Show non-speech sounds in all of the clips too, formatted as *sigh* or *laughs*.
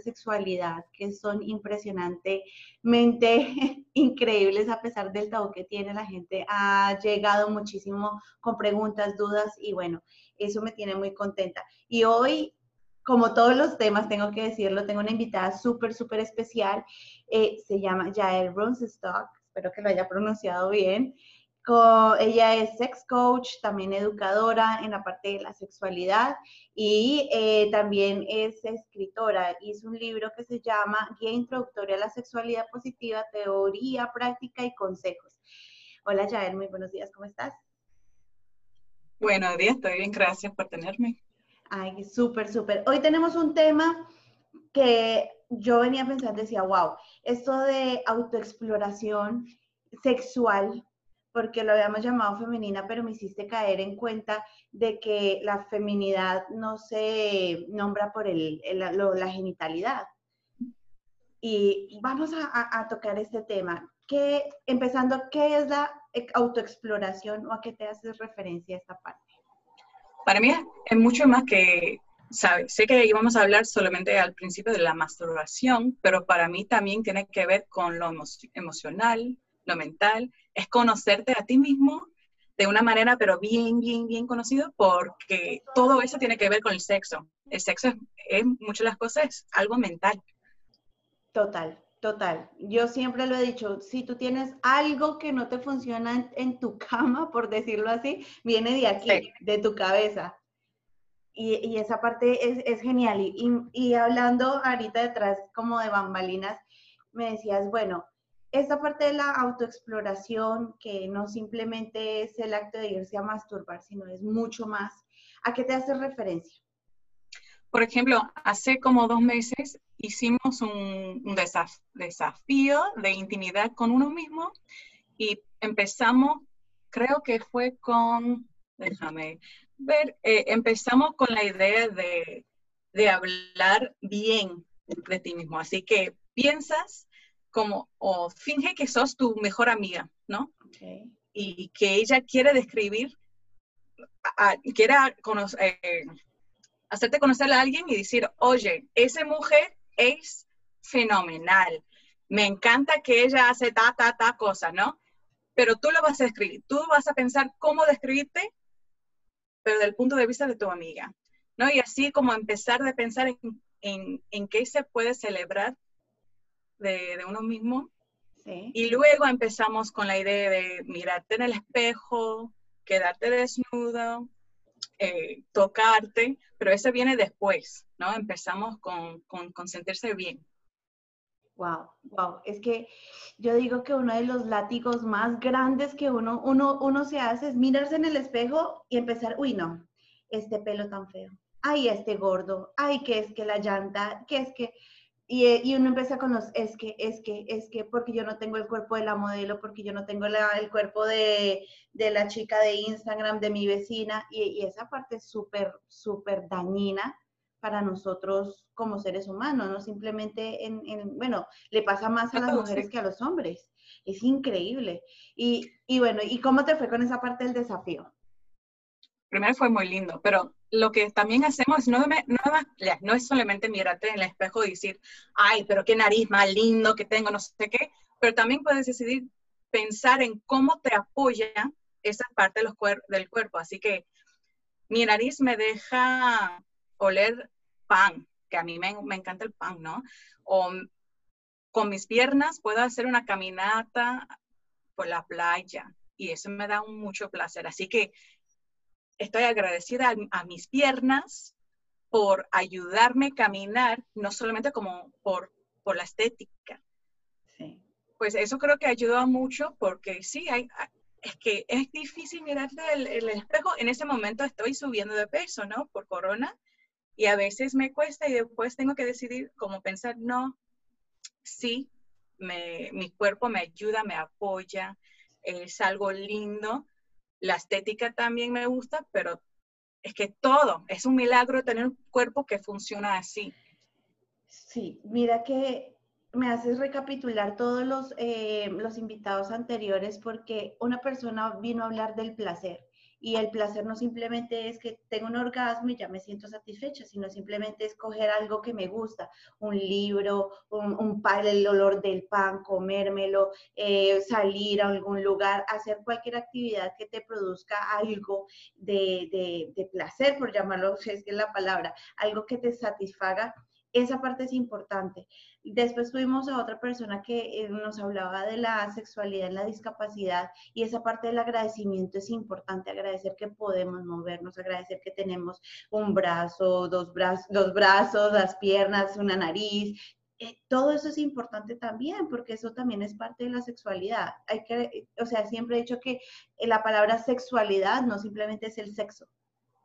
Sexualidad que son impresionantemente *laughs* increíbles a pesar del tabú que tiene la gente. Ha llegado muchísimo con preguntas, dudas y bueno, eso me tiene muy contenta. Y hoy, como todos los temas, tengo que decirlo, tengo una invitada súper, súper especial. Eh, se llama Jael Brunstock, espero que lo haya pronunciado bien ella es sex coach, también educadora en la parte de la sexualidad y eh, también es escritora. Hizo un libro que se llama Guía Introductoria a la Sexualidad Positiva, Teoría, Práctica y Consejos. Hola Yael, muy buenos días, ¿cómo estás? Buenos días, estoy bien, gracias por tenerme. Ay, súper, súper. Hoy tenemos un tema que yo venía pensando, decía, wow, esto de autoexploración sexual porque lo habíamos llamado femenina, pero me hiciste caer en cuenta de que la feminidad no se nombra por el, la genitalidad. Y vamos a, tocar este tema. Que, empezando, ¿qué es la autoexploración o a qué te haces referencia esta parte? Para mí es mucho más que, ¿sabes? Sé que íbamos a hablar solamente al principio de la masturbación, pero para mí también tiene que ver con lo emocional, lo mental, es conocerte a ti mismo de una manera, pero bien, bien, bien conocido, porque todo eso tiene que ver con el sexo. El sexo es, muchas las cosas, es algo mental. Total, total. Yo siempre lo he dicho, si tú tienes algo que no te funciona en, tu *laughs* cama, por decirlo así, viene de aquí, de tu cabeza. Y, esa parte es, genial. Y, y, hablando ahorita detrás como de bambalinas, me decías, bueno, esta parte de la autoexploración, que no simplemente es el acto de irse a masturbar, sino es mucho más, ¿a qué te hace referencia? Por ejemplo, hace como dos meses hicimos un, desafío de intimidad con uno mismo y empezamos, creo que fue con, déjame ver, eh, empezamos con la idea de, de hablar bien de ti mismo. Así que piensas como, o finge que sos tu mejor amiga, ¿no? Y que ella quiere describir, quiere eh, hacerte conocer a alguien y decir, oye, esa mujer es fenomenal, me encanta que ella hace ta, ta, ta cosa, ¿no? Pero tú lo vas a escribir, tú vas a pensar cómo describirte, pero desde el punto de vista de tu amiga, ¿no? Y así como empezar de pensar en, en, en qué se puede celebrar de, uno mismo. Y luego empezamos con la idea de mirarte en el espejo, quedarte desnudo, eh, tocarte, pero eso viene después, ¿no? Empezamos con, con, sentirse bien. Wow, wow. Es que yo digo que uno de los látigos más grandes que uno, uno, uno se hace es mirarse en el espejo y empezar, uy, no, este pelo tan feo, ay, este gordo, ay, que es que la llanta, que es que, eh, y, uno empieza con los, es que, es que, es que, porque yo no tengo el cuerpo de la modelo, porque yo no tengo el cuerpo de, la chica de Instagram, de mi vecina, y, esa parte es súper, súper dañina para nosotros como seres humanos, no simplemente en, bueno, le pasa más a las mujeres que a los hombres. Es increíble. Y, y bueno, ¿y cómo te fue con esa parte del desafío? primero fue muy lindo, pero lo que también hacemos no, no, es solamente mirarte en el espejo y decir, ay, pero qué nariz más lindo que tengo, no sé qué, pero también puedes decidir pensar en cómo te apoya esa parte del cuerpo. Así que mi nariz me deja oler pan, que a mí me, me encanta el pan, ¿no? O con mis piernas puedo hacer una caminata por la playa y eso me da mucho placer. Así que estoy agradecida a, mis piernas por ayudarme a caminar, no solamente como por, por la estética. Sí. Pues eso creo que ayudó mucho porque sí, hay, es que es difícil mirarte el, el, espejo. En ese momento estoy subiendo de peso, ¿no? Por corona. Y a veces me cuesta y después tengo que decidir como pensar, no, sí, me, mi cuerpo me ayuda, me apoya, es algo lindo. La estética también me gusta, pero es que todo, es un milagro tener un cuerpo que funciona así. Sí, mira que me haces recapitular todos los, eh, los invitados anteriores porque una persona vino a hablar del placer y el placer no simplemente es que tengo un orgasmo y ya me siento satisfecha, sino simplemente es coger algo que me gusta, un libro, un, un el olor del pan, comérmelo, eh, salir a algún lugar, hacer cualquier actividad que te produzca algo de, de, de placer, por llamarlo, *laughs* es que es la palabra, algo que te satisfaga esa parte es importante. Después tuvimos a otra persona que eh, nos hablaba de la sexualidad en la discapacidad y esa parte del agradecimiento es importante, agradecer que podemos movernos, agradecer que tenemos un brazo, dos, brazos, dos brazos, las piernas, una nariz. Eh, todo eso es importante también porque eso también es parte de la sexualidad. Hay que, o sea, siempre he dicho que la palabra sexualidad no simplemente es el sexo,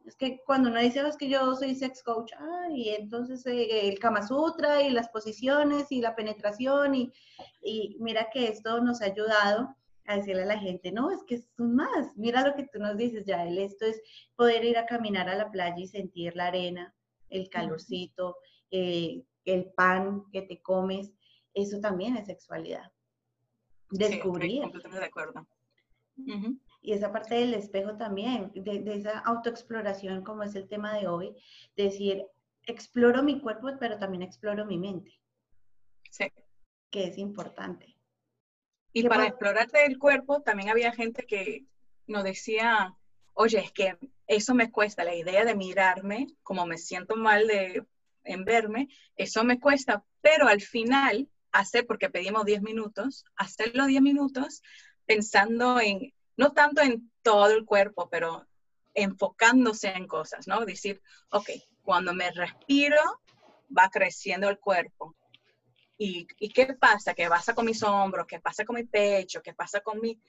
es que cuando uno dice, es que yo soy sex coach, y entonces eh, el Kama Sutra y las posiciones y la penetración, y, y, mira que esto nos ha ayudado a decirle a la gente, no, es que es más, mira lo que tú nos dices, ya, esto es poder ir a caminar a la playa y sentir la arena, el calorcito, eh, el pan que te comes, eso también es sexualidad. Descubrir. Sí, completamente de acuerdo. Y esa parte del espejo también, de, esa autoexploración, como es el tema de hoy, decir, exploro mi cuerpo, pero también exploro mi mente. Sí. Que es importante. Y para explorarte el cuerpo, también había gente que nos decía, oye, es que eso me cuesta, la idea de mirarme, como me siento mal de, en verme, eso me cuesta, pero al final, hacer, porque pedimos 10 minutos, hacerlo 10 minutos pensando en no tanto en todo el cuerpo, pero enfocándose en cosas, ¿no? Decir, ok, cuando me respiro, va creciendo el cuerpo. ¿Y, qué pasa? ¿Qué pasa con mis hombros? ¿Qué pasa con mi pecho? ¿Qué pasa con, mi,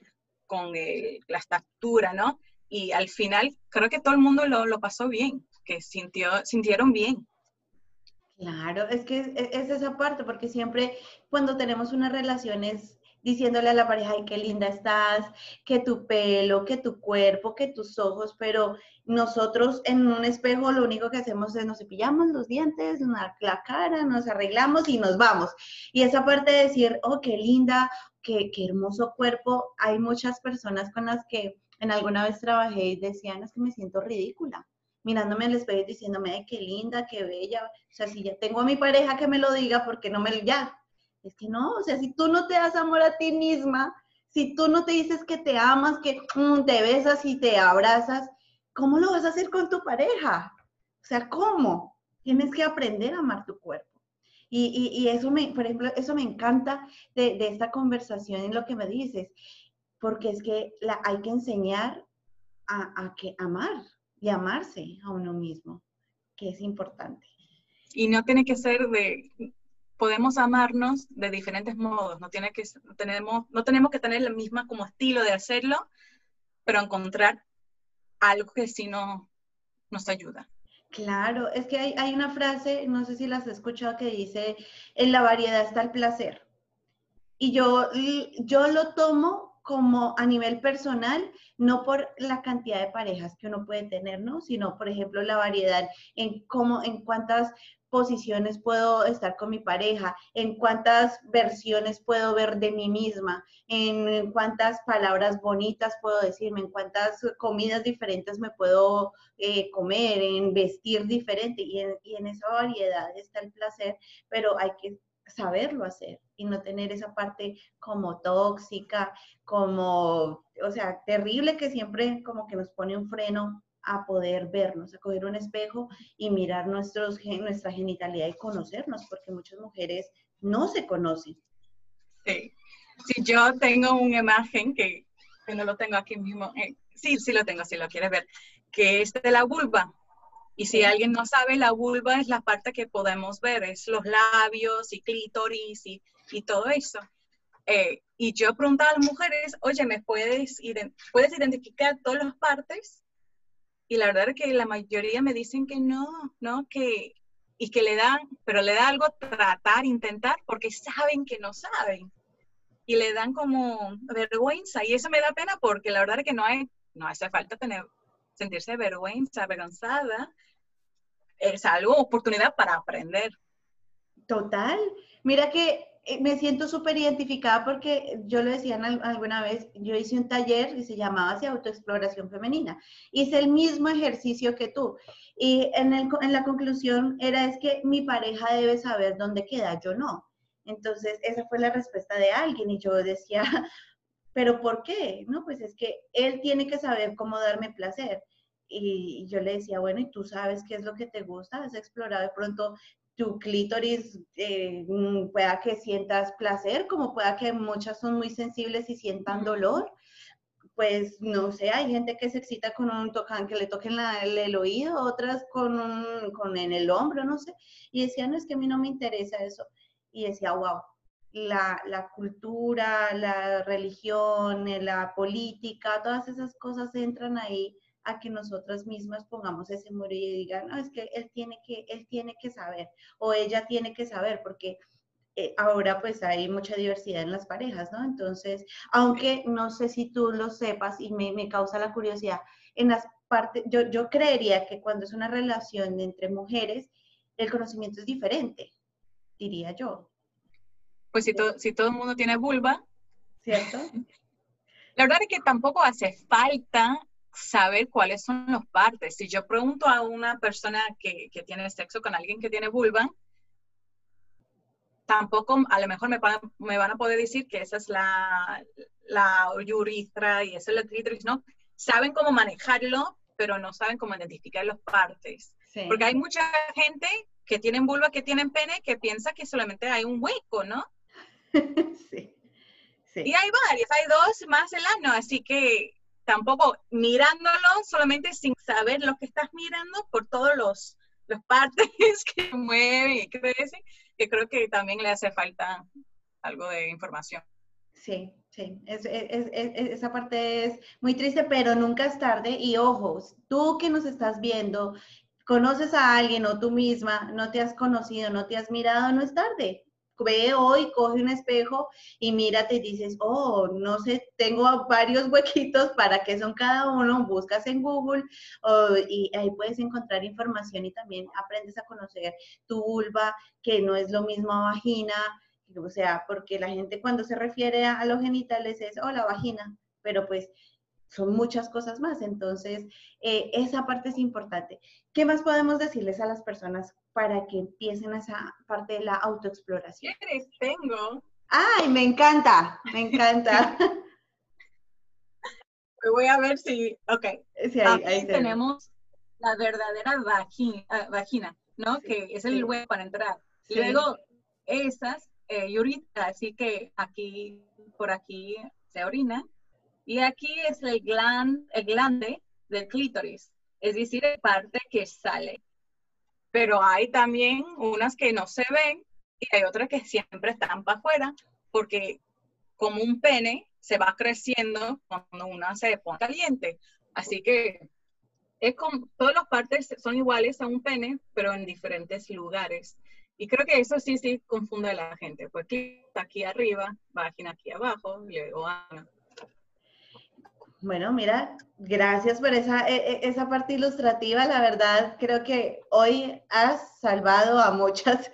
con la estatura, ¿no? Y al final, creo que todo el mundo lo, lo pasó bien, que sintió, sintieron bien. Claro, es que es, es, esa parte, porque siempre cuando tenemos unas relaciones diciéndole a la pareja, ay, qué linda estás, que tu pelo, que tu cuerpo, que tus ojos, pero nosotros en un espejo lo único que hacemos es nos cepillamos los dientes, la cara, nos arreglamos y nos vamos. Y esa parte de decir, oh, qué linda, qué, qué hermoso cuerpo, hay muchas personas con las que en alguna vez trabajé y decían, es que me siento ridícula mirándome el espejo y diciéndome, ay, qué linda, qué bella. O sea, si ya tengo a mi pareja que me lo diga, porque no me, ya, es que no, o sea, si tú no te das amor a ti misma, si tú no te dices que te amas, que mm, te besas y te abrazas, ¿cómo lo vas a hacer con tu pareja? O sea, ¿cómo? Tienes que aprender a amar tu cuerpo. Y, y, eso me, por ejemplo, eso me encanta de, de, esta conversación en lo que me dices, porque es que hay que enseñar a, a que amar y amarse a uno mismo, que es importante. Y no tiene que ser de, podemos amarnos de diferentes modos, no, tiene que, tenemos, no tenemos que tener la misma como estilo de hacerlo, pero encontrar algo que sí no, nos ayuda. Claro, es que hay, hay una frase, no sé si las has escuchado, que dice, en la variedad está el placer. Y yo, yo lo tomo como a nivel personal, no por la cantidad de parejas que uno puede tener, ¿no? Sino, por ejemplo, la variedad en cómo, en cuántas posiciones puedo estar con mi pareja, en cuántas versiones puedo ver de mí misma, en cuántas palabras bonitas puedo decirme, en cuántas comidas diferentes me puedo eh, comer, en vestir diferente. Y en, y en esa variedad está el placer, pero hay que saberlo hacer y no tener esa parte como tóxica, como, o sea, terrible que siempre como que nos pone un freno a poder vernos, a coger un espejo y mirar nuestros, nuestra genitalidad y conocernos, porque muchas mujeres no se conocen. Sí, si yo tengo una imagen que, que no lo tengo aquí mismo, eh, sí, sí lo tengo, si lo quieres ver, que es de la vulva. Y si alguien no sabe, la vulva es la parte que podemos ver, es los labios y clítoris y, y todo eso. Eh, y yo preguntaba a las mujeres, oye, ¿me puedes, puedes identificar todas las partes? Y la verdad es que la mayoría me dicen que no, ¿no? Que, y que le dan, pero le da algo tratar, intentar, porque saben que no saben. Y le dan como vergüenza. Y eso me da pena porque la verdad es que no hay, no hace falta tener, sentirse vergüenza, avergonzada. Es algo, oportunidad para aprender. Total. Mira que me siento súper identificada porque yo lo decía alguna vez, yo hice un taller y se llamaba así autoexploración femenina. Hice el mismo ejercicio que tú. Y en, el, en la conclusión era es que mi pareja debe saber dónde queda, yo no. Entonces, esa fue la respuesta de alguien y yo decía, *laughs* pero ¿por qué? No, pues es que él tiene que saber cómo darme placer. Y yo le decía, bueno, ¿y tú sabes qué es lo que te gusta? ¿Has explorado de pronto tu clítoris eh, mm, pueda que sientas placer, como pueda que muchas son muy sensibles y sientan dolor. Pues no sé, hay gente que se excita con un tocan, que le toquen el, oído, otras con, un, con en el hombro, no sé. Y decía, no, es que a mí no me interesa eso. Y decía, wow, la, la, cultura, la religión, la política, todas esas cosas entran ahí a que nosotras mismas pongamos ese muro y digan, no, es que él tiene que, él tiene que saber o ella tiene que saber, porque eh, ahora pues hay mucha diversidad en las parejas, ¿no? Entonces, aunque no sé si tú lo sepas y me, me causa la curiosidad, en las partes, yo, yo creería que cuando es una relación entre mujeres, el conocimiento es diferente, diría yo. Pues si, si todo el mundo tiene vulva. ¿Cierto? *laughs* La verdad es que tampoco hace falta saber cuáles son los partes. Si yo pregunto a una persona que, que tiene sexo con alguien que tiene vulva, tampoco a lo mejor me, me van a poder decir que esa es la, la urethra y esa es la clítoris, ¿no? Saben cómo manejarlo, pero no saben cómo identificar las partes. Porque hay mucha gente que tienen vulva, que tienen pene, que piensa que solamente hay un hueco, ¿no? *laughs* sí. sí. Y hay varios, hay dos más el ano, así que tampoco mirándolo solamente sin saber lo que estás mirando por todos los, los partes *laughs* que mueven y crecen, que creo que también le hace falta algo de información. Sí, sí, esa parte es muy triste, pero nunca es tarde. Y ojos, tú que nos estás viendo, conoces a alguien o tú misma, no te has conocido, no te has mirado, no es tarde ve hoy, coge un espejo y mírate y dices, oh, no sé, tengo varios *laughs* huequitos, ¿para qué son cada uno? Buscas en Google y ahí puedes encontrar información y también aprendes a conocer tu vulva, que no es lo mismo vagina, o sea, porque la gente cuando se refiere a, los genitales es, oh, la vagina, pero pues son muchas cosas más. Entonces, eh, esa parte es importante. ¿Qué más podemos decirles a las personas para que empiecen esa parte de la autoexploración? Tengo. ¡Ay, me encanta! Me encanta. *laughs* *laughs* voy a ver si, ok. Sí, ahí, tenemos la verdadera vagina, ah, vagina ¿no? Que es el hueco para entrar. Luego, esas, eh, así que aquí, por aquí se orina. Y aquí es el, gland, el glande del clítoris, es decir, la parte que sale. Pero hay también unas que no se ven y hay otras que siempre están para afuera, porque como un pene se va creciendo cuando una se pone caliente. Así que es como, todas las partes son iguales a un pene, pero en diferentes lugares. Y creo que eso sí, sí confunde a la gente, porque aquí arriba, vagina aquí abajo, y luego bueno, mira, gracias por esa, e, e, esa parte ilustrativa. La verdad, creo que hoy has salvado a muchas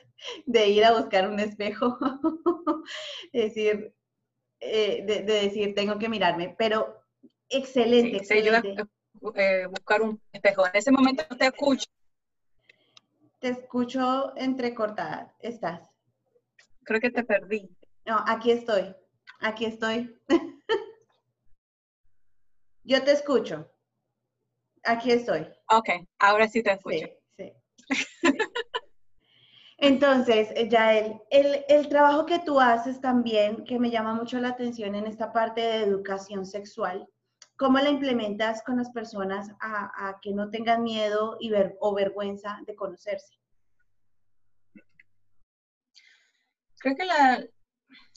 de ir a buscar un espejo. *laughs* decir, eh, de, decir, tengo que mirarme. Pero excelente. Sí, eh, buscar un espejo. En ese momento te escucho. Te escucho entrecortada. ¿Estás? Creo que te perdí. No, aquí estoy. Aquí estoy. *laughs* Yo te escucho. Aquí estoy. Ok, ahora sí te escucho. Sí, Entonces, Yael, el, el trabajo que tú haces también, que me llama mucho la atención en esta parte de educación sexual, ¿cómo la implementas con las personas a, que no tengan miedo y ver, o vergüenza de conocerse? Creo que la,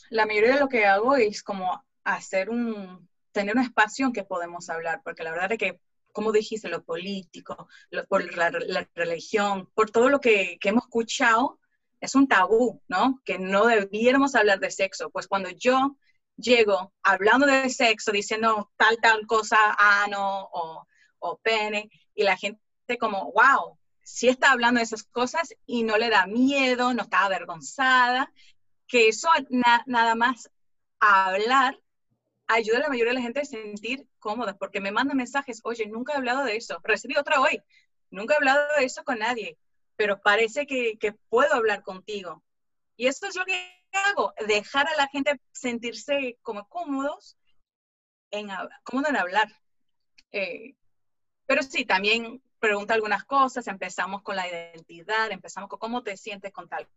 la mayoría de lo que hago es como hacer un, tener un espacio en que podemos hablar, porque la verdad es que como dijiste, lo político, por la, religión, por todo lo que, que hemos escuchado, es un tabú, ¿no? Que no debiéramos hablar de sexo. Pues cuando yo llego hablando de sexo, diciendo tal, tal cosa, ano o, o pene, y la gente como, wow, sí está hablando de esas cosas y no le da miedo, no está avergonzada, que eso nada más hablar ayuda a la mayoría de la gente a sentir cómoda, porque me mandan mensajes, oye, nunca he hablado de eso, recibí otra hoy, nunca he hablado de eso con nadie, pero parece que, que puedo hablar contigo. Y eso es lo que hago, dejar a la gente sentirse como cómodos en, cómodo en hablar. Eh, pero sí, también pregunta algunas cosas, empezamos con la identidad, empezamos con cómo te sientes con tal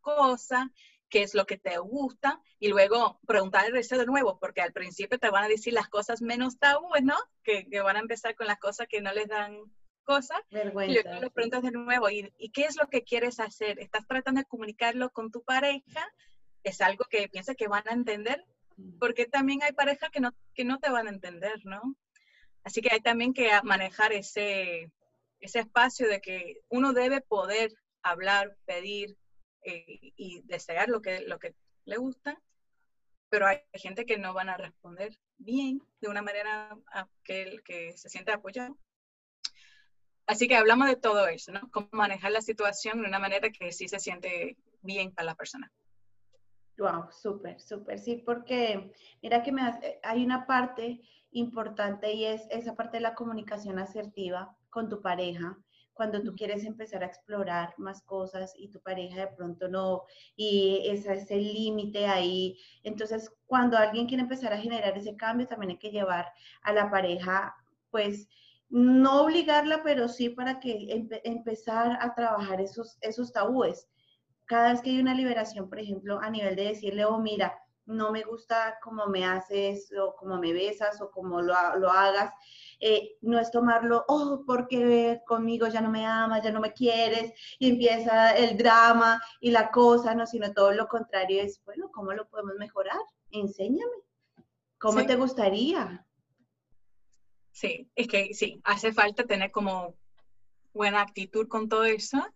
cosa, qué es lo que te gusta, y luego preguntar el deseo de nuevo, porque al principio te van a decir las cosas menos tabúes, ¿no? Que, que van a empezar con las cosas que no les dan cosas, y luego lo preguntas de nuevo, ¿y, ¿y qué es lo que quieres hacer? ¿Estás tratando de comunicarlo con tu pareja? ¿Es algo que piensas que van a entender? Mm. Porque también hay parejas que no, que no te van a entender, ¿no? Así que hay también que manejar ese, ese espacio de que uno debe poder hablar, pedir eh, y desear lo que, lo que le gusta, pero hay gente que no van a responder bien de una manera que, que se siente apoyado. Así que hablamos de todo eso, ¿no? Cómo manejar la situación de una manera que sí se siente bien para la persona. Wow, súper, súper, sí, porque mira que me hay una parte importante y es esa parte de la comunicación asertiva con tu pareja, cuando tú quieres empezar a explorar más cosas y tu pareja de pronto no, y ese es el límite ahí. Entonces, cuando alguien quiere empezar a generar ese cambio, también hay que llevar a la pareja, pues, no obligarla, pero sí para que empezar a trabajar esos, esos tabúes. Cada vez que hay una liberación, por ejemplo, a nivel de decirle, oh, mira, no me gusta cómo me haces o cómo me besas o cómo lo, lo hagas. Eh, no es tomarlo, oh, porque conmigo ya no me amas, ya no me quieres, y empieza el drama y la cosa, no, sino todo lo contrario es, bueno, ¿cómo lo podemos mejorar? Enséñame. ¿Cómo te gustaría? Sí, es que sí, hace falta tener como buena actitud con todo eso,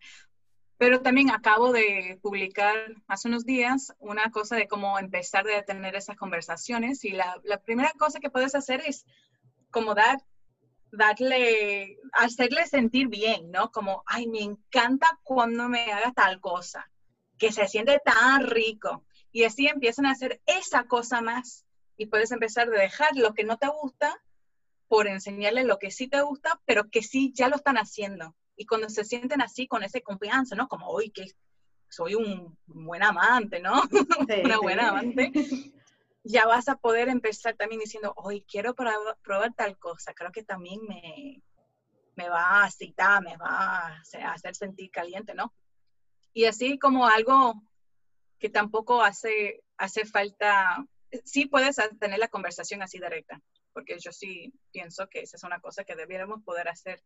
pero también acabo de publicar hace unos días una cosa de cómo empezar a tener esas conversaciones y la, primera cosa que puedes hacer es como dar, darle, hacerle sentir bien, ¿no? Como, ay, me encanta cuando me haga tal cosa, que se siente tan rico. Y así empiezan a hacer esa cosa más y puedes empezar a dejar lo que no te gusta por enseñarle lo que sí te gusta, pero que sí ya lo están haciendo. Y cuando se sienten así, con esa confianza, ¿no? Como, hoy que soy un buen amante, ¿no? *laughs* Una buena amante. *laughs* Ya vas a poder empezar también diciendo, hoy quiero probar, probar, tal cosa. Creo que también me, me va a citar, me va a hacer sentir caliente, ¿no? Y así como algo que tampoco hace, hace falta, sí puedes tener la conversación así directa porque yo sí pienso que esa es una cosa que debiéramos poder hacer.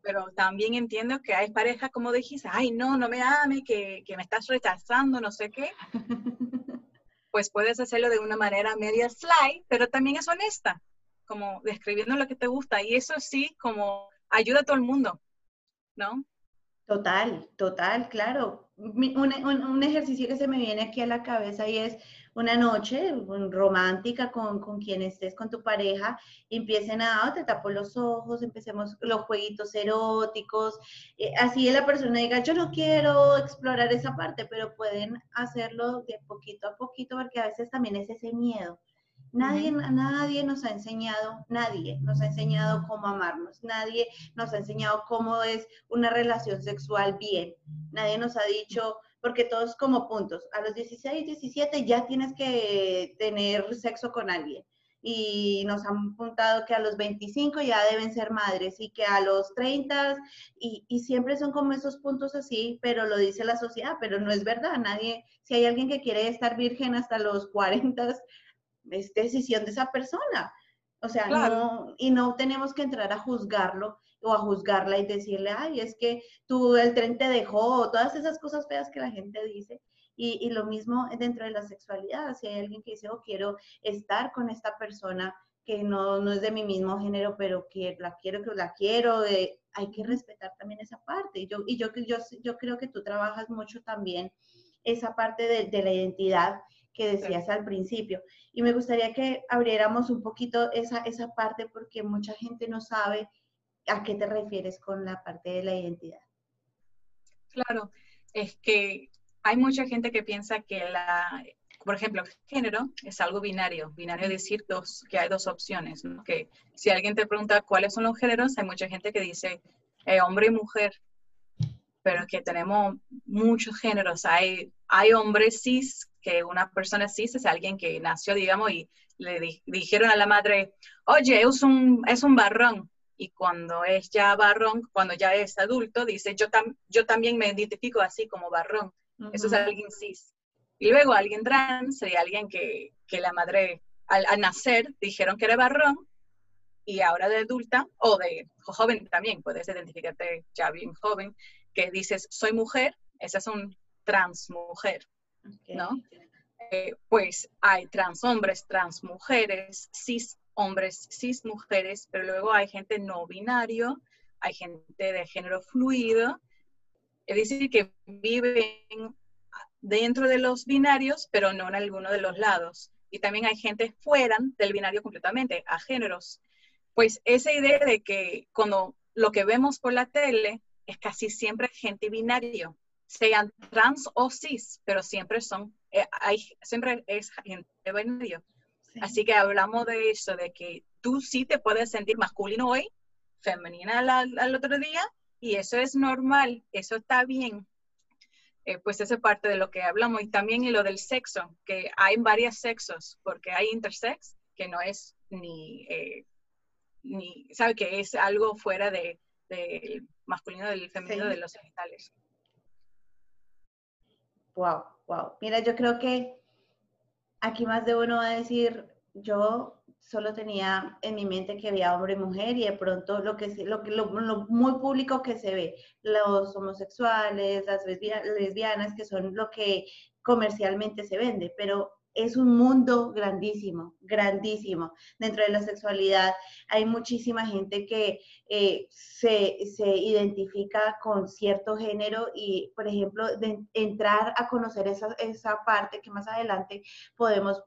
Pero también entiendo que hay parejas, como dijiste, ay, no, no me ame, que, que me estás rechazando, no sé qué. *laughs* pues puedes hacerlo de una manera media slide, pero también es honesta, como describiendo lo que te gusta. Y eso sí, como ayuda a todo el mundo, ¿no? Total, total, claro. Un, ejercicio que se me viene aquí a la cabeza y es una noche romántica con, con quien estés, con tu pareja, empiecen a, oh, te tapo los ojos, empecemos los jueguitos eróticos, eh, así la persona diga, yo no quiero explorar esa parte, pero pueden hacerlo de poquito a poquito, porque a veces también es ese miedo. Nadie, nadie nos ha enseñado, nadie nos ha enseñado cómo amarnos, nadie nos ha enseñado cómo es una relación sexual bien, nadie nos ha dicho, porque todos como puntos. A los 16, 17 ya tienes que tener sexo con alguien. Y nos han apuntado que a los 25 ya deben ser madres y que a los 30, y, y siempre son como esos puntos así, pero lo dice la sociedad, pero no es verdad. Nadie, si hay alguien que quiere estar virgen hasta los 40, es decisión de esa persona. O sea, no, y no tenemos que entrar a juzgarlo o a juzgarla y decirle, ay, es que tú el tren te dejó, todas esas cosas feas que la gente dice. Y, y, lo mismo dentro de la sexualidad, si hay alguien que dice, oh, quiero estar con esta persona que no, no es de mi mismo género, pero que la quiero, que la quiero, eh, hay que respetar también esa parte. Y yo, y yo, yo, yo creo que tú trabajas mucho también esa parte de, de la identidad que decías al principio. Y me gustaría que abriéramos un poquito esa, esa parte porque mucha gente no sabe a qué te refieres con la parte de la identidad. Claro, es que hay mucha gente que piensa que la, por ejemplo, género es algo binario. Binario es decir dos, que hay dos opciones. Que si alguien te pregunta cuáles son los géneros, hay mucha gente que dice eh, hombre y mujer, pero que tenemos muchos géneros. Hay, hay hombres cis, que una persona cis es alguien que nació, digamos, y le dijeron a la madre, oye, es un, es un barrón. Y cuando es ya barrón, cuando ya es adulto, dice, yo, tam yo también me identifico así como barrón. Eso es alguien cis. Y luego alguien trans sería alguien que, que la madre al, nacer dijeron que era varón y ahora de adulta o de joven también, puedes identificarte ya bien joven, que dices soy mujer, esa es un trans mujer, ¿no? Eh, pues hay trans hombres, trans mujeres, cis hombres, cis mujeres, pero luego hay gente no binario, hay gente de género fluido, es decir, que viven dentro de los binarios, pero no en alguno de los lados. Y también hay gente fuera del binario completamente, a géneros. Pues esa idea de que cuando lo que vemos por la tele es casi siempre gente binario, sean trans o cis, pero siempre son, eh, hay, siempre es gente binario. Así que hablamos de eso, de que tú sí te puedes sentir masculino hoy, femenina al otro día, y eso es normal, eso está bien. Eh, pues esa parte de lo que hablamos. Y también y lo del sexo, que hay varios sexos, porque hay intersex, que no es ni, eh, ni sabe que es algo fuera del de masculino, del femenino, de los genitales. Wow, wow. Mira, yo creo que aquí más de uno va a decir, yo solo tenía en mi mente que había hombre y mujer y de pronto lo que lo, lo, muy público que se ve, los homosexuales, las lesbianas, que son lo que comercialmente se vende, pero es un mundo grandísimo, grandísimo. Dentro de la sexualidad hay muchísima gente que eh, se, identifica con cierto género y, por ejemplo, de entrar a conocer esa, esa parte que más adelante podemos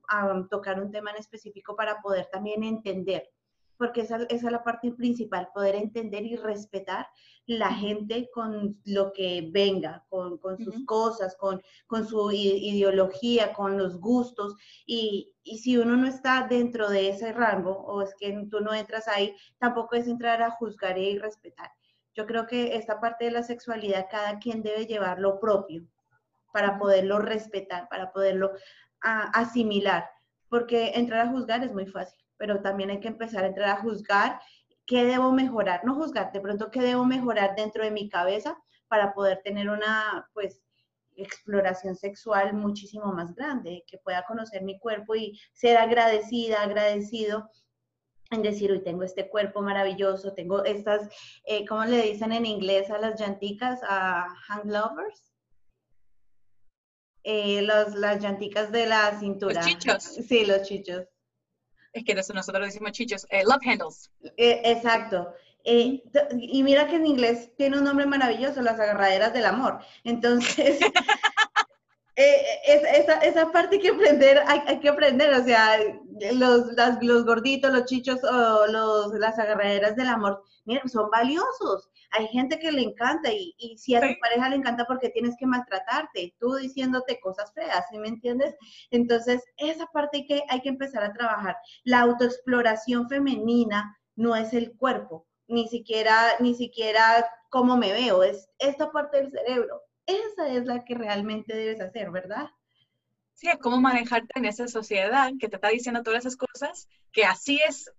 tocar un tema en específico para poder también entender porque esa, esa, es la parte principal, poder entender y respetar la gente con lo que venga, con, con sus cosas, con, con, su ideología, con los gustos. Y, y, si uno no está dentro de ese rango, o es que tú no entras ahí, tampoco es entrar a juzgar y respetar. Yo creo que esta parte de la sexualidad, cada quien debe llevar lo propio para poderlo respetar, para poderlo asimilar, porque entrar a juzgar es muy fácil pero también hay que empezar a entrar a juzgar qué debo mejorar, no juzgar, de pronto qué debo mejorar dentro de mi cabeza para poder tener una, pues, exploración sexual muchísimo más grande, que pueda conocer mi cuerpo y ser agradecida, agradecido en decir, hoy tengo este cuerpo maravilloso, tengo estas, eh, ¿cómo le dicen en inglés a las llanticas? A hand lovers. Eh, los, las llanticas de la cintura. Los chichos. Sí, los chichos es que nosotros decimos chichos, eh, love handles. Eh, exacto. Eh, y mira que en inglés tiene un nombre maravilloso, las agarraderas del amor. Entonces, *laughs* esa, esa, parte hay que aprender, hay, que aprender, o sea, los, los gorditos, los chichos o los, las agarraderas del amor, miren, son valiosos hay gente que le encanta y, y si a tu pareja le encanta porque tienes que maltratarte, tú diciéndote cosas feas, ¿sí me entiendes? Entonces, esa parte hay que, hay que empezar a trabajar. La autoexploración femenina no es el cuerpo, ni siquiera, ni siquiera cómo me veo, es esta parte del cerebro. Esa es la que realmente debes hacer, ¿verdad? Sí, cómo manejarte en esa sociedad que te está diciendo todas esas cosas, que así es,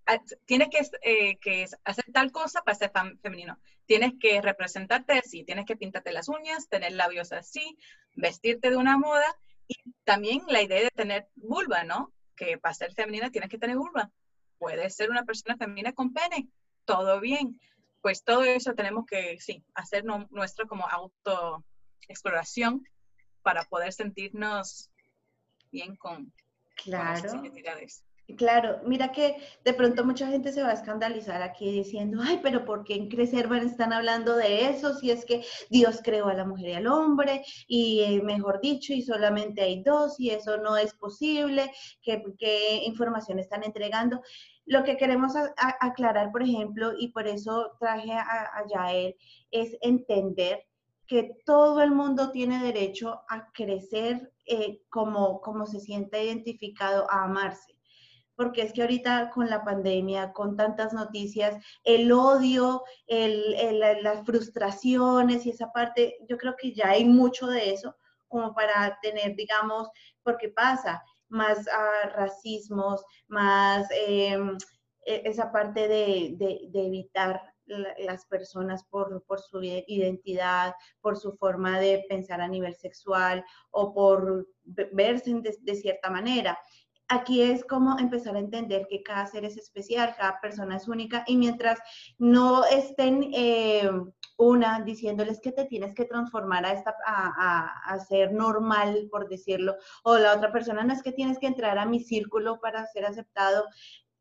tienes que, eh, que hacer tal cosa para ser femenino. Tienes que representarte así, tienes que pintarte las uñas, tener labios así, vestirte de una moda y también la idea de tener vulva, ¿no? Que para ser femenina tienes que tener vulva. Puedes ser una persona femenina con pene, todo bien. Pues todo eso tenemos que, sí, hacer nuestra como autoexploración para poder sentirnos bien con, claro. identidades. Claro, mira que de pronto mucha gente se va a escandalizar aquí diciendo, ay, pero ¿por qué en Crecer van están hablando de eso? Si es que Dios creó a la mujer y al hombre, y eh, mejor dicho, y solamente hay dos, y eso no es posible, ¿qué, qué información están entregando? Lo que queremos a- a- aclarar, por ejemplo, y por eso traje a, a Yael, es entender que todo el mundo tiene derecho a crecer eh, como, como se siente identificado, a amarse. Porque es que ahorita con la pandemia, con tantas noticias, el odio, el- el- las frustraciones y esa parte, yo creo que ya hay mucho de eso como para tener, digamos, porque pasa, más ah, racismos, más em, e- esa parte de, de- de evitar las personas por, por su identidad, por su forma de pensar a nivel sexual o por ve- verse de- de cierta manera. Aquí es como empezar a entender que cada ser es especial, cada persona es única y mientras no estén eh, una diciéndoles que te tienes que transformar a, esta, a, a- a ser normal, por decirlo, o la otra persona no es que tienes que entrar a mi círculo para ser aceptado,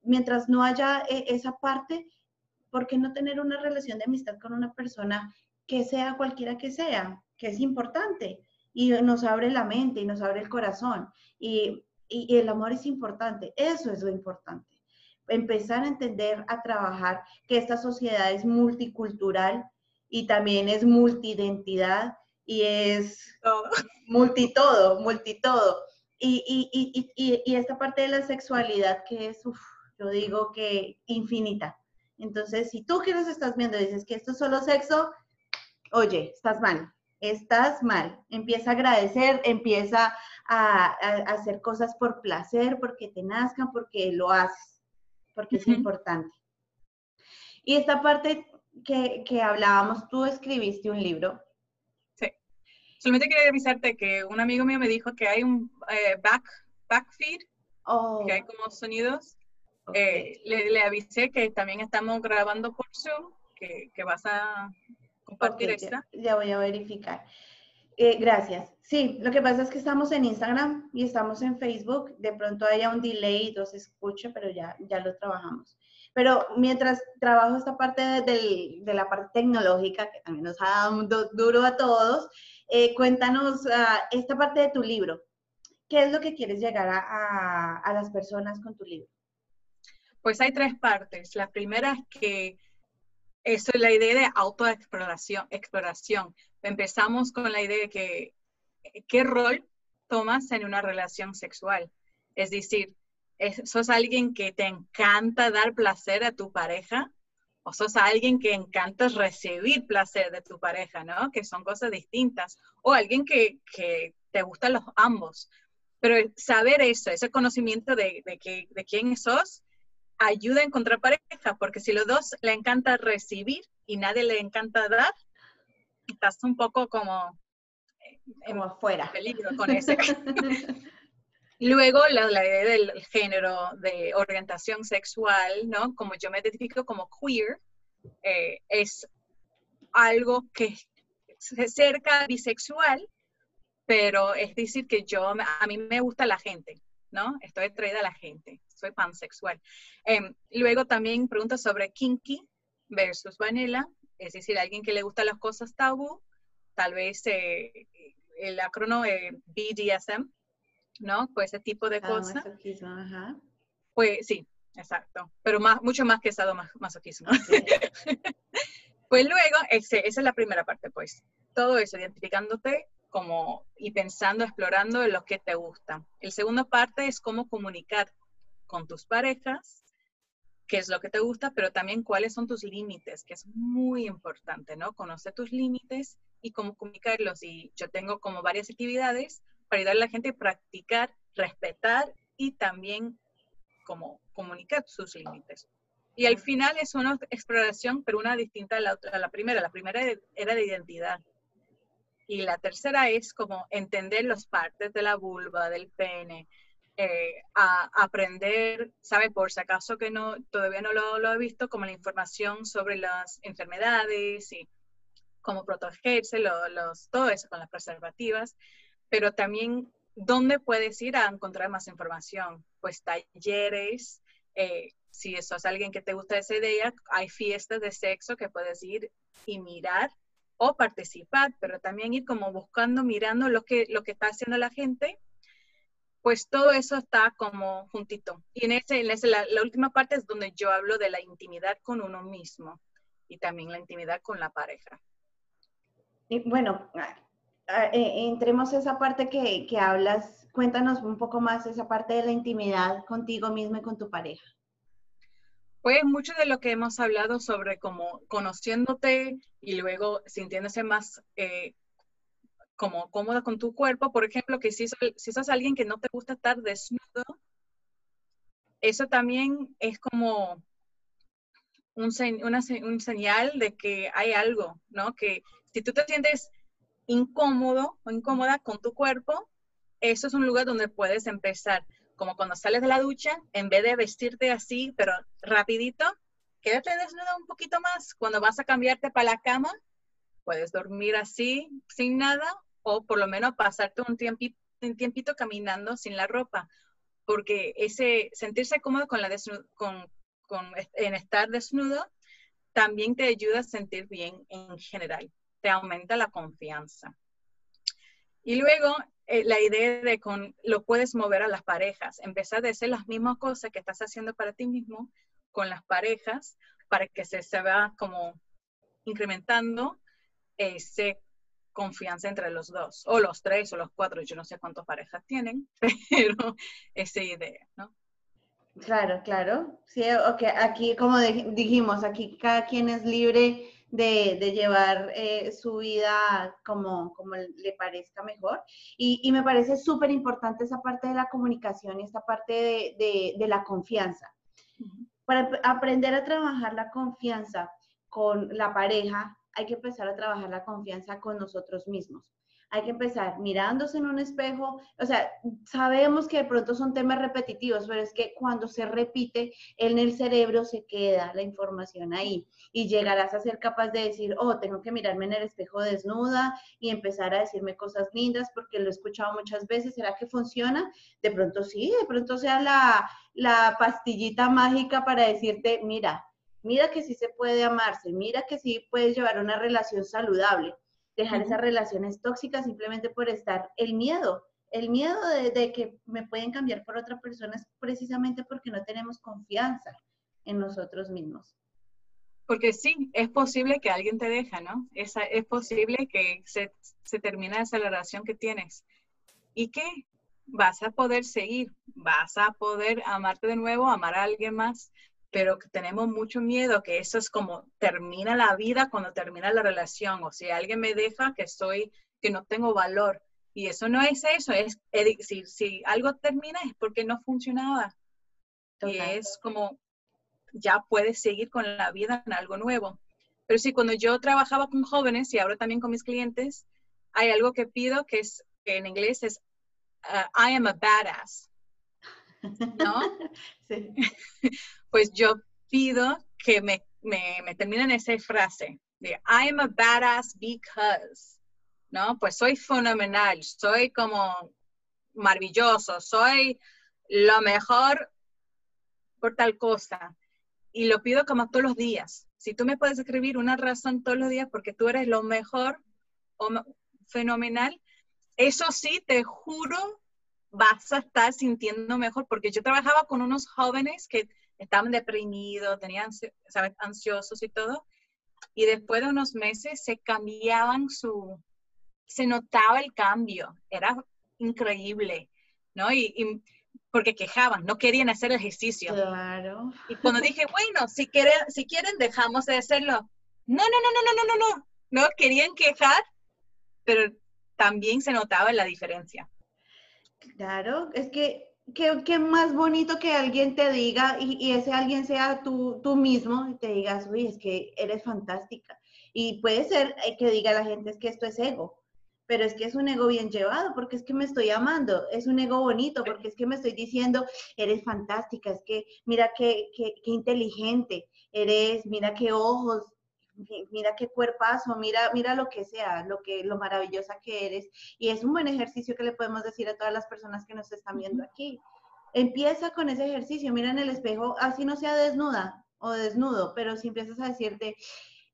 mientras no haya eh, esa parte, ¿por qué no tener una relación de amistad con una persona que sea cualquiera que sea, que es importante? Y nos abre la mente y nos abre el corazón. Y y, y el amor es importante, eso es lo importante. Empezar a entender, a trabajar que esta sociedad es multicultural y también es multidentidad y es Todo. *laughs* multitodo, multitodo. Y, y, y, y, y esta parte de la sexualidad que es, uf, yo digo que infinita. Entonces, si tú que nos estás viendo dices que esto es solo sexo, oye, estás mal, estás mal. Empieza a agradecer, empieza a, a- a hacer cosas por placer, porque te nazcan, porque lo haces, porque es importante. Y esta parte que, que hablábamos, tú escribiste un libro. Solamente quería avisarte que un amigo mío me dijo que hay un eh, back, backfeed, Oh, que hay como sonidos. Eh, le, le avisé que también estamos grabando por Zoom, que, que vas a compartir Ok, ya- esta. Ya, voy a verificar. Eh, gracias. Sí, lo que pasa es que estamos en Instagram y estamos en Facebook. De pronto haya un delay y no se escuche, pero ya, ya lo trabajamos. Pero mientras trabajo esta parte de, del- de la parte tecnológica, que también nos ha dado un du- duro a todos, eh, cuéntanos ah, esta parte de tu libro. ¿Qué es lo que quieres llegar a, a- a las personas con tu libro? Pues hay tres partes. La primera es que eso es la idea de autoexploración. Exploración. Empezamos con la idea de que qué rol tomas en una relación sexual. Es decir, ¿sos alguien que te encanta dar placer a tu pareja? ¿O sos alguien que encanta recibir placer de tu pareja, ¿no? Que son cosas distintas. O alguien que, que te gustan los ambos. Pero saber eso, ese conocimiento de, de, que, de quién sos, ayuda a encontrar pareja, porque si los dos le encanta recibir y nadie le encanta dar, estás un poco como en Como afuera. peligro con ese. *laughs* Luego, la, la idea del género de orientación sexual, ¿no? Como yo me identifico como queer, eh, es algo que se acerca bisexual, pero es decir que yo, a mí me gusta la gente, ¿no? Estoy atraída a la gente, soy pansexual. Em, luego también preguntas sobre kinky versus vanilla, es decir, alguien que le gustan las cosas tabú, tal vez eh, el acrónimo eh, BDSM, ¿no? Pues ese tipo de Ah, cosas. masoquismo, ajá. Pues sí, exacto, pero más, mucho más que sadomasoquismo. Sí. *laughs* Pues luego, ese- esa es la primera parte, pues. Todo eso, identificándote como y pensando, explorando lo que te gusta. El segundo parte es cómo comunicar con tus parejas, qué es lo que te gusta, pero también cuáles son tus límites, que es muy importante, ¿no? Conocer tus límites y cómo comunicarlos. Y yo tengo como varias actividades para ayudar a la gente a practicar, respetar y también como comunicar sus límites. Y al final es una exploración, pero una distinta a la, a la primera. La primera era de identidad. Y la tercera es como entender las partes de la vulva, del pene, eh, a aprender, ¿sabe? Por si acaso que no, todavía no lo, lo he visto, como la información sobre las enfermedades y cómo protegerse, lo- los, todo eso con las preservativas, pero también ¿dónde puedes ir a encontrar más información? Pues talleres, eh, si eso es alguien que te gusta esa idea, hay fiestas de sexo que puedes ir y mirar o participar, pero también ir como buscando, mirando lo que, lo que está haciendo la gente, pues todo eso está como juntito. Y en, ese, en ese, la, la última parte es donde yo hablo de la intimidad con uno mismo y también la intimidad con la pareja. Y bueno, eh, entremos a esa parte que, que hablas, cuéntanos un poco más esa parte de la intimidad contigo mismo y con tu pareja. Pues mucho de lo que hemos hablado sobre como conociéndote y luego sintiéndose más eh, como cómoda con tu cuerpo. Por ejemplo, que si, si sos alguien que no te gusta estar desnudo, eso también es como un, una, un señal de que hay algo, ¿no? Que si tú te sientes incómodo o incómoda con tu cuerpo, eso es un lugar donde puedes empezar como cuando sales de la ducha, en vez de vestirte así, pero rapidito, quédate desnuda un poquito más. Cuando vas a cambiarte para la cama, puedes dormir así, sin nada, o por lo menos pasarte un tiempito, caminando sin la ropa, porque ese sentirse cómodo con la con, con, en estar desnudo también te ayuda a sentir bien en general, te aumenta la confianza. Y luego eh, la idea de con lo puedes mover a las parejas, empezar a hacer las mismas cosas que estás haciendo para ti mismo con las parejas para que se, se vea como incrementando esa confianza entre los dos, o los tres o los cuatro, yo no sé cuántas parejas tienen, *laughs* pero esa idea, ¿no? Claro, claro. Sí, okay. aquí como dijimos, aquí cada quien es libre de, llevar eh, su vida como, como le parezca mejor. Y, me parece súper importante esa parte de la comunicación y esta parte de, la confianza. Para aprender a trabajar la confianza con la pareja, hay que empezar a trabajar la confianza con nosotros mismos hay que empezar mirándose en un espejo, o sea, sabemos que de pronto son temas repetitivos, pero es que cuando se repite en el cerebro se queda la información ahí y llegarás a ser capaz de decir, oh, tengo que mirarme en el espejo desnuda y empezar a decirme cosas lindas porque lo he escuchado muchas veces, ¿será que funciona? De pronto sí, de pronto sea la, la pastillita mágica para decirte, mira, mira que sí se puede amarse, mira que sí puedes llevar una relación saludable dejar esas relaciones tóxicas simplemente por estar el miedo. El miedo de, que me pueden cambiar por otra persona es precisamente porque no tenemos confianza en nosotros mismos. Porque sí, es posible que alguien te deja, ¿no? Es, es posible que se, se termine esa relación que tienes. ¿Y qué? Vas a poder seguir, vas a poder amarte de nuevo, amar a alguien más, pero que tenemos mucho miedo que eso es como termina la vida cuando termina la relación, o si alguien me deja que soy, que no tengo valor. Y eso no es eso, es si, si algo termina es porque no funcionaba. Y es como, ya puedes seguir con la vida en algo nuevo. Pero sí, cuando yo trabajaba con jóvenes y ahora también con mis clientes, hay algo que pido que es, que en inglés es, uh, I am a badass. ¿No? *laughs* sí. *laughs* pues yo pido que me, me, terminen esa frase de I'm a badass because, ¿no? Pues soy fenomenal, soy como maravilloso, soy lo mejor por tal cosa. Y lo pido como todos los días. Si tú me puedes escribir una razón todos los días porque tú eres lo mejor o fenomenal, eso sí, te juro, vas a estar sintiendo mejor porque yo trabajaba con unos jóvenes que estaban deprimidos, tenían, ¿sabes? ansiosos y todo. Y después de unos meses se cambiaban su, se notaba el cambio, era increíble, ¿no? Y, porque quejaban, no querían hacer ejercicio. Claro. Y cuando dije, bueno, si quieren, si quieren, dejamos de hacerlo. No, no, no, no, no, no, no, no. No querían quejar, pero también se notaba la diferencia. Claro, es que qué, más bonito que alguien te diga y, ese alguien sea tú, tú mismo y te digas, uy, es que eres fantástica. Y puede ser eh, que diga la gente, es que esto es ego, pero es que es un ego bien llevado, porque es que me estoy amando, es un ego bonito, porque es que me estoy diciendo, eres fantástica, es que mira qué, qué, qué inteligente, eres, mira qué ojos, mira qué cuerpazo, mira, mira lo que sea, lo que, lo maravillosa que eres. Y es un buen ejercicio que le podemos decir a todas las personas que nos están viendo aquí. Empieza con ese ejercicio, mira en el espejo, así no sea desnuda o desnudo, pero si empiezas a decirte,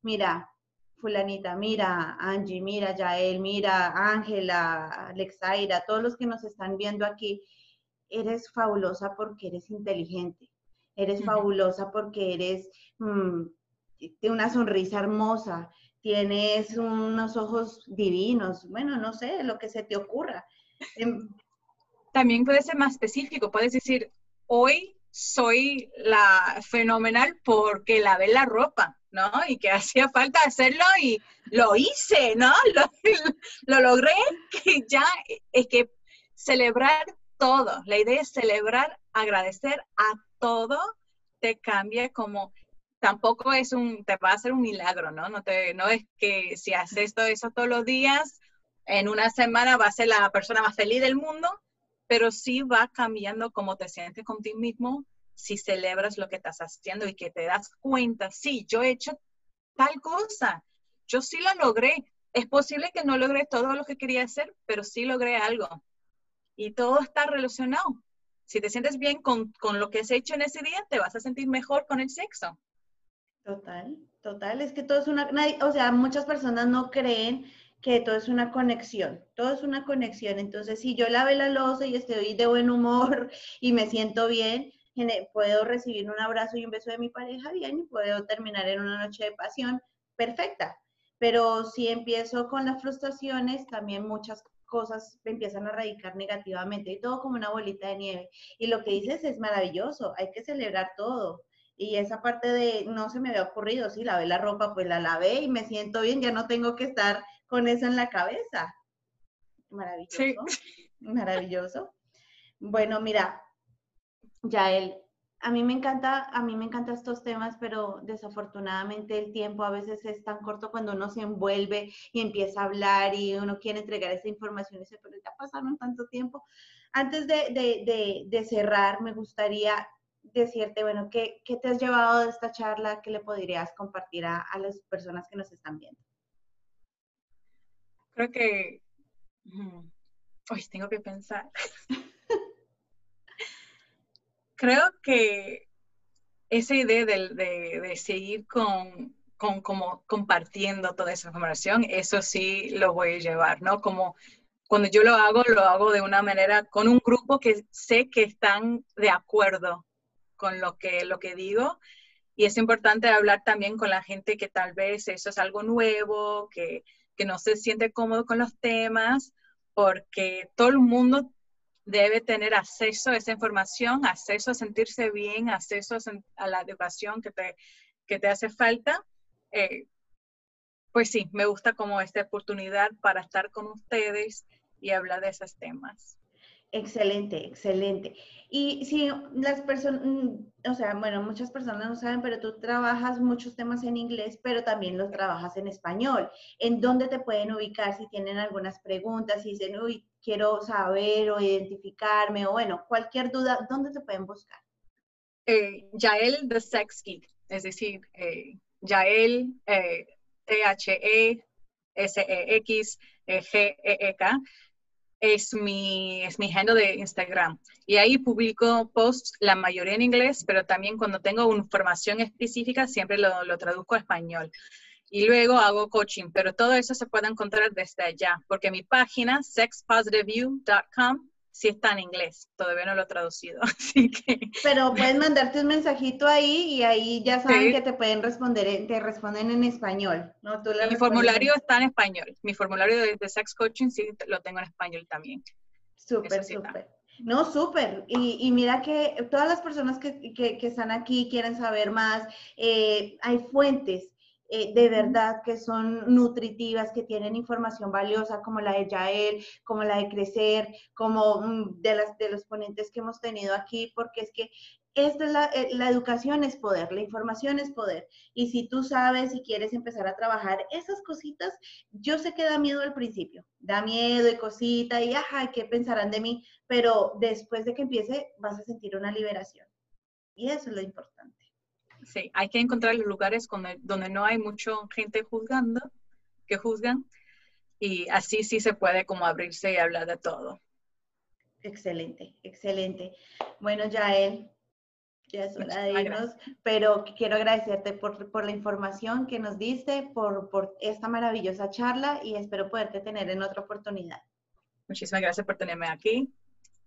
mira, fulanita, mira, Angie, mira, Yael, mira, Ángela, Alexaira, todos los que nos están viendo aquí, eres fabulosa porque eres inteligente, eres fabulosa porque eres mm, de una sonrisa hermosa, tienes unos ojos divinos, bueno, no sé, lo que se te ocurra. Em, También puede ser más específico, puedes decir, hoy soy la fenomenal porque lavé la ropa, ¿no? Y que *laughs* hacía falta hacerlo y lo hice, ¿no? *laughs* Lo, lo logré, ya es que celebrar todo, la idea es celebrar, agradecer a todo, te cambia como, tampoco es un, te va a hacer un milagro, ¿no? No, te, no es que si haces todo eso todos los días, en una semana vas a ser la persona más feliz del mundo, pero sí va cambiando cómo te sientes contigo mismo si celebras lo que estás haciendo y que te das cuenta, sí, yo he hecho tal cosa, yo sí lo logré. Es posible que no logré todo lo que quería hacer, pero sí logré algo. Y todo está relacionado. Si te sientes bien con, con lo que has hecho en ese día, te vas a sentir mejor con el sexo. Total, total, es que todo es una, o sea, muchas personas no creen que todo es una conexión, todo es una conexión, entonces si yo lavé la loza y estoy de buen humor *laughs* y me siento bien, puedo recibir un abrazo y un beso de mi pareja bien y puedo terminar en una noche de pasión perfecta, pero si empiezo con las frustraciones, también muchas cosas empiezan a radicar negativamente y todo como una bolita de nieve. Y lo que dices es maravilloso, hay que celebrar todo. Y esa parte de no se me había ocurrido, sí, lavé la ropa, pues la lavé y me siento bien, ya no tengo que estar con eso en la cabeza. Maravilloso, Sí. maravilloso. Bueno, mira, Yael, a mí me encanta, a mí me encantan estos temas, pero desafortunadamente el tiempo a veces es tan corto cuando uno se envuelve y empieza a hablar y uno quiere entregar esa información y dice, pero ya pasaron tanto tiempo. Antes de, de- de- de cerrar, me gustaría decirte, bueno, ¿qué, qué te has llevado de esta charla que le podrías compartir a, a las personas que nos están viendo? Creo que... Uy, tengo que pensar. *laughs* Creo que esa idea de, de- de seguir con, con como compartiendo toda esa información, eso sí lo voy a llevar, ¿no? Como cuando yo lo hago, lo hago de una manera con un grupo que sé que están de acuerdo con lo que, lo que digo. Y es importante hablar también con la gente que tal vez eso es algo nuevo, que, que no se siente cómodo con los temas, porque todo el mundo debe tener acceso a esa información, acceso a sentirse bien, acceso a, la educación que te, que te hace falta. Eh, pues sí, me gusta como esta oportunidad para estar con ustedes y hablar de esos temas. Excelente, excelente. Y si las personas, o sea, bueno, muchas personas no saben, pero tú trabajas muchos temas en inglés, pero también los trabajas en español. ¿En dónde te pueden ubicar si tienen algunas preguntas, si dicen, uy, quiero saber o identificarme, o bueno, cualquier duda, ¿dónde te pueden buscar? Eh, Yael the Sex Geek, es decir, eh, Yael eh, T-H-E-S-E-X eh, G-E-E-K es mi, es mi de Instagram. Y ahí publico posts, la mayoría en inglés, pero también cuando tengo información específica siempre lo, lo traduzco a español. Y luego hago coaching, pero todo eso se puede encontrar desde allá, porque mi página, sexpositiveview.com, sí está en inglés, todavía no lo he traducido, *laughs* así que Pero pueden mandarte un mensajito ahí y ahí ya saben Sí. que te pueden responder, te responden en español, ¿no? Tú mi formulario en- está en español. Mi formulario de, de sex coaching sí lo tengo en español también. Súper, sí súper. No, súper. Y, y mira que todas las personas que, que- que están aquí quieren saber más. eh, hay fuentes eh, de verdad que son nutritivas, que tienen información valiosa, como la de Yael, como la de Crecer, como mm, de, las, de los ponentes que hemos tenido aquí, porque es que esta es la, eh, la educación es poder, la información es poder. Y si tú sabes y quieres empezar a trabajar esas cositas, yo sé que da miedo al principio, da miedo y cosita y ajá, ¿qué pensarán de mí? Pero después de que empiece vas a sentir una liberación. Y eso es lo importante. Sí, hay que encontrar los lugares donde, no hay mucha gente juzgando, que juzgan, y así sí se puede como abrirse y hablar de todo. Excelente, excelente. Bueno, Yael, ya es hora de irnos, pero quiero agradecerte por, por la información que nos diste, por, por esta maravillosa charla y espero poderte tener en otra oportunidad. Muchísimas gracias por tenerme aquí.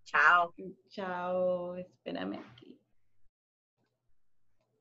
Chao. Chao, espérame aquí.